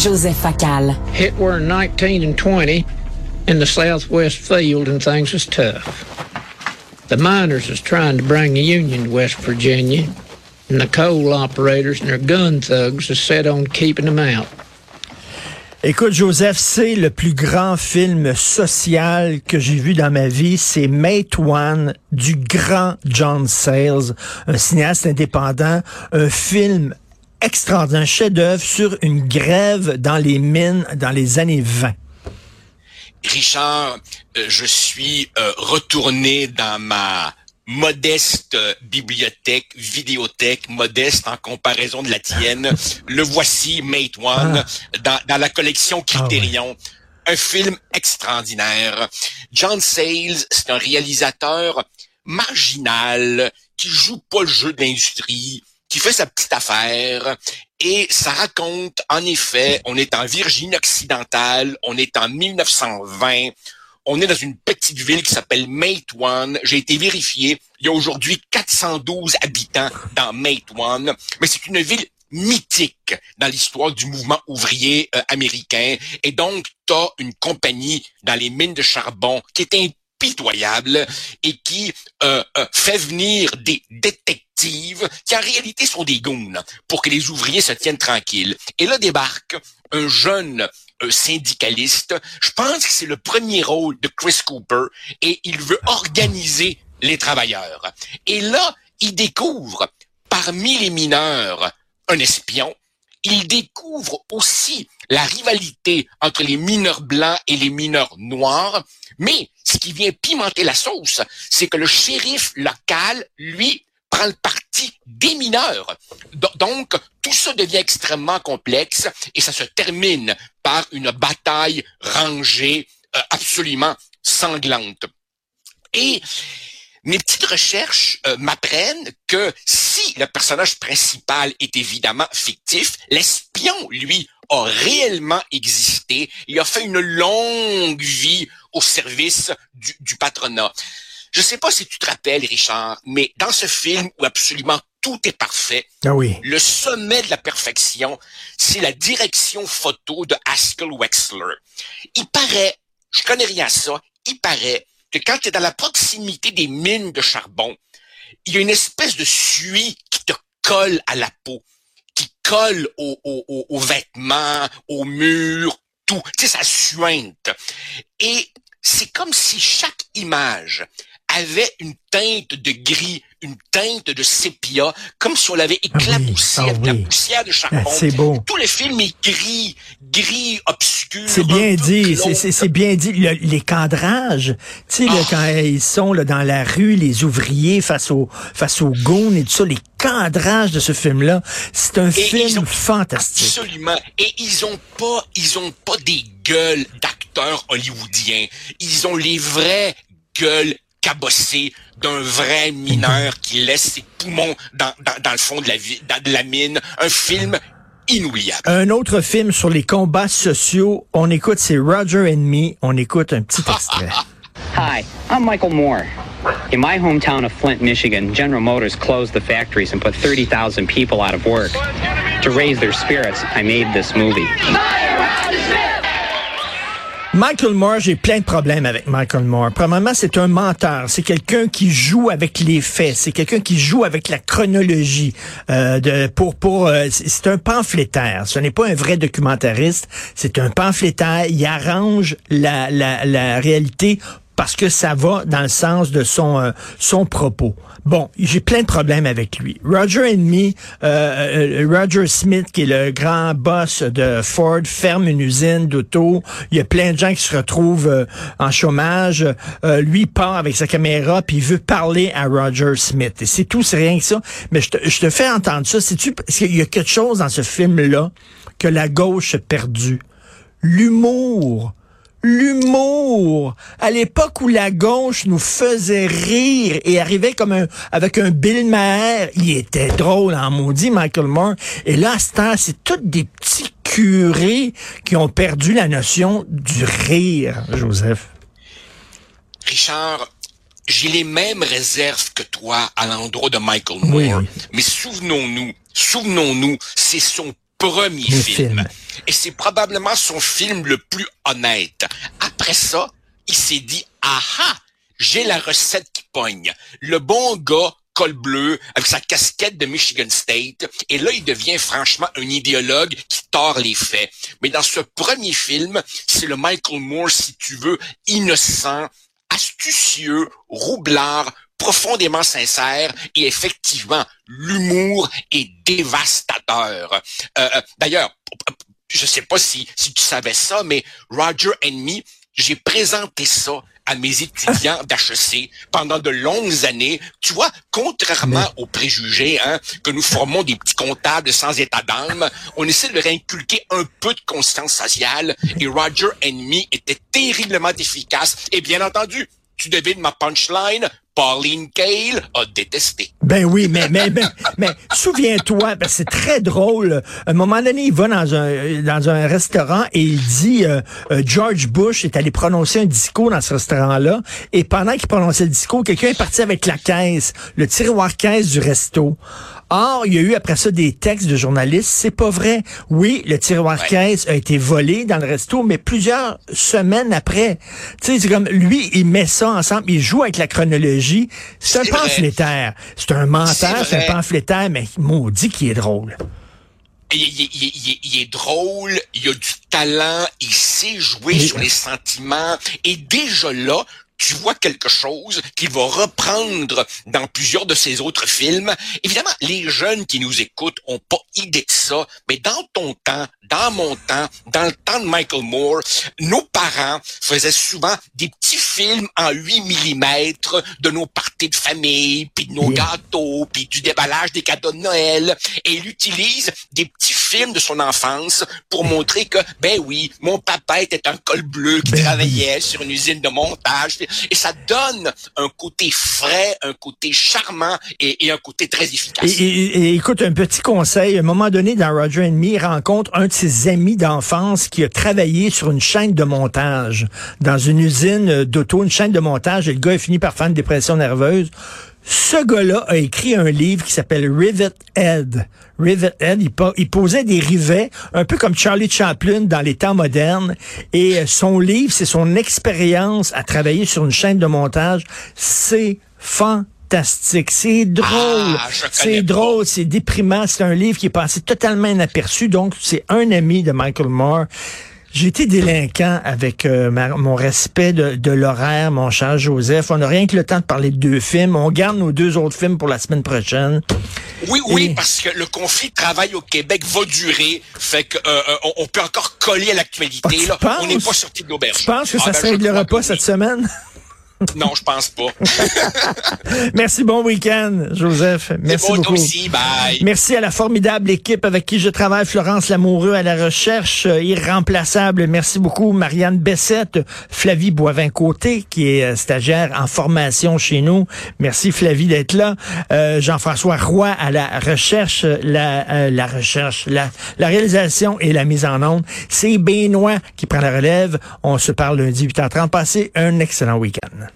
Joseph Facal. Hit were 19 and 20 in the southwest field and things was tough. The miners was trying to bring the Union to West Virginia, and the coal operators and their gun thugs was set on keeping them out. Écoute, Joseph, c'est le plus grand film social que j'ai vu dans ma vie. C'est Mate One du grand John Sayles, un cinéaste indépendant, un film extraordinaire, un chef-d'œuvre sur une grève dans les mines dans les années 20. Richard, euh, je suis euh, retourné dans ma modeste bibliothèque, vidéothèque, modeste en comparaison de la tienne. Le voici, Mate One, dans, dans, la collection Criterion. Un film extraordinaire. John Sayles, c'est un réalisateur marginal qui joue pas le jeu de l'industrie, qui fait sa petite affaire. Et ça raconte, en effet, on est en Virginie occidentale, on est en 1920, on est dans une petite ville qui s'appelle One. J'ai été vérifié. Il y a aujourd'hui 412 habitants dans One. Mais c'est une ville mythique dans l'histoire du mouvement ouvrier euh, américain. Et donc, tu as une compagnie dans les mines de charbon qui est impitoyable et qui euh, euh, fait venir des détectives qui en réalité sont des goons pour que les ouvriers se tiennent tranquilles. Et là débarque un jeune syndicaliste. Je pense que c'est le premier rôle de Chris Cooper et il veut organiser les travailleurs. Et là, il découvre parmi les mineurs un espion. Il découvre aussi la rivalité entre les mineurs blancs et les mineurs noirs. Mais ce qui vient pimenter la sauce, c'est que le shérif local, lui, prend le parti des mineurs. Donc, tout ça devient extrêmement complexe et ça se termine par une bataille rangée euh, absolument sanglante. Et mes petites recherches euh, m'apprennent que si le personnage principal est évidemment fictif, l'espion, lui, a réellement existé. Il a fait une longue vie au service du, du patronat. Je sais pas si tu te rappelles, Richard, mais dans ce film où absolument tout est parfait, ah oui. le sommet de la perfection, c'est la direction photo de Haskell Wexler. Il paraît, je connais rien à ça, il paraît que quand tu es dans la proximité des mines de charbon, il y a une espèce de suie qui te colle à la peau, colle aux, vêtements, aux murs, tout. Tu sais, ça suinte. Et c'est comme si chaque image avait une teinte de gris, une teinte de sépia, comme si on l'avait ah éclaboussé avec la poussière de charbon. Ah, c'est beau. Tout le film est gris, gris, obscur. C'est bien dit, c'est bien dit. les cadrages, tu sais, ah. quand ils sont là, dans la rue, les ouvriers face aux face aux goons et tout ça, les cadrages de ce film-là, c'est un film fantastique. Absolument. Et ils ont pas, ils ont pas des gueules d'acteurs hollywoodiens. Ils ont les vraies gueules cabossé d'un vrai mineur qui laisse ses poumons dans, dans, dans le fond de la, de la mine. Un film inoubliable. Un autre film sur les combats sociaux. On écoute, c'est Roger and Me. On écoute un petit extrait. Hi, I'm Michael Moore. In my hometown of Flint, Michigan, General Motors closed the factories and put 30,000 people out of work. To raise their spirits, I made this movie. Michael Moore, j'ai plein de problèmes avec Michael Moore. Premièrement, c'est un menteur. C'est quelqu'un qui joue avec les faits. C'est quelqu'un qui joue avec la chronologie. Euh, de, pour, pour, euh, c'est un pamphlétaire. Ce n'est pas un vrai documentariste. C'est un pamphlétaire. Il arrange la, la, la réalité parce que ça va dans le sens de son euh, son propos. Bon, j'ai plein de problèmes avec lui. Roger and me, euh, euh, Roger Smith, qui est le grand boss de Ford, ferme une usine d'auto. Il y a plein de gens qui se retrouvent en chômage. lui part avec sa caméra puis il veut parler à Roger Smith. Et c'est tout, c'est rien que ça. Mais je te, je te fais entendre ça. C'est-tu, parce qu'il y a quelque chose dans ce film-là que la gauche a perdu. L'humour l'humour. À l'époque où la gauche nous faisait rire et arrivait comme un, avec un Bill Maher, il était drôle en maudit, Michael Moore. Et là, c'est tous des petits curés qui ont perdu la notion du rire, Joseph. Richard, j'ai les mêmes réserves que toi à l'endroit de Michael Moore. Mais souvenons-nous, souvenons-nous, c'est son premier film. film. Et c'est probablement son film le plus honnête. Après ça, il s'est dit, aha, j'ai la recette qui pogne. Le bon gars, col bleu, avec sa casquette de Michigan State. Et là, il devient franchement un idéologue qui tord les faits. Mais dans ce premier film, c'est le Michael Moore, si tu veux, innocent, astucieux, roublard, profondément sincère et effectivement, l'humour est dévastateur. Euh, euh, D'ailleurs, je sais pas si, si tu savais ça, mais Roger Me, j'ai présenté ça à mes étudiants d'HEC pendant de longues années. Tu vois, contrairement aux préjugés, hein, que nous formons des petits comptables sans état d'âme, on essaie de leur inculquer un peu de conscience sociale et Roger Me était terriblement efficace. Et bien entendu, tu devines ma punchline, Pauline Kael a détesté. Ben oui, mais mais mais, souviens-toi, ben c'est très drôle. À un moment donné, il va dans un dans un restaurant et il dit euh, euh, George Bush est allé prononcer un discours dans ce restaurant-là et pendant qu'il prononçait le discours, quelqu'un est parti avec la caisse, le tiroir caisse du resto. Or, il y a eu après ça des textes de journalistes. C'est pas vrai. Oui, le tiroir Ouais. caisse a été volé dans le resto, mais plusieurs semaines après. Tu sais, c'est comme lui, il met ça ensemble, il joue avec la chronologie. C'est un vrai. pamphlétaire. C'est un menteur, C'est un pamphlétaire, mais maudit qui est drôle. Il, il- il- il- il est drôle, il a du talent, il sait jouer Oui. sur les sentiments. Et déjà là, tu vois quelque chose qu'il va reprendre dans plusieurs de ses autres films. Évidemment, les jeunes qui nous écoutent ont pas idée de ça, mais dans ton temps, dans mon temps, dans le temps de Michael Moore, nos parents faisaient souvent des petits films en 8 mm de nos parties de famille, puis de nos gâteaux, puis du déballage des cadeaux de Noël. Et il utilise des petits films de son enfance pour montrer que, ben oui, mon papa était un col bleu qui Ben travaillait sur une usine de montage. Et ça donne un côté frais, un côté charmant et, un côté très efficace. et- écoute, un petit conseil. À un moment donné, dans Roger and Me, il rencontre un de ses amis d'enfance qui a travaillé sur une chaîne de montage dans une usine d'auto, une chaîne de montage, et le gars a fini par faire une dépression nerveuse. Ce gars-là a écrit un livre qui s'appelle Rivet Head. Rivet Head, il, po- il posait des rivets, un peu comme Charlie Chaplin dans les temps modernes. Et euh, son livre, c'est son expérience à travailler sur une chaîne de montage. C'est fantastique. C'est drôle. Ah, c'est drôle, c'est déprimant. C'est un livre qui est passé totalement inaperçu. Donc, c'est un ami de Michael Moore. J'ai été délinquant avec euh, ma- mon respect de, de l'horaire, mon cher Joseph. On n'a rien que le temps de parler de deux films. On garde nos deux autres films pour la semaine prochaine. Oui, oui, Et- parce que le conflit de travail au Québec va durer. Fait que euh, euh, on, on peut encore coller à l'actualité. Ah? On n'est pas sorti de l'auberge. Tu penses que Ah, ça ben, se je réglera pas que cette semaine? Non, je pense pas. Merci, bon week-end, Joseph. Merci bon, beaucoup. aussi, bye. Merci à la formidable équipe avec qui je travaille, Florence Lamoureux à la recherche, euh, irremplaçable. Merci beaucoup, Marianne Bessette, Flavie Boivin-Côté, qui est euh, stagiaire en formation chez nous. Merci, Flavie, d'être là. Euh, Jean-François Roy à la recherche, la, euh, la recherche, la, la réalisation et la mise en onde. C'est Benoît qui prend la relève. On se parle lundi 8h30. Passez un excellent week-end.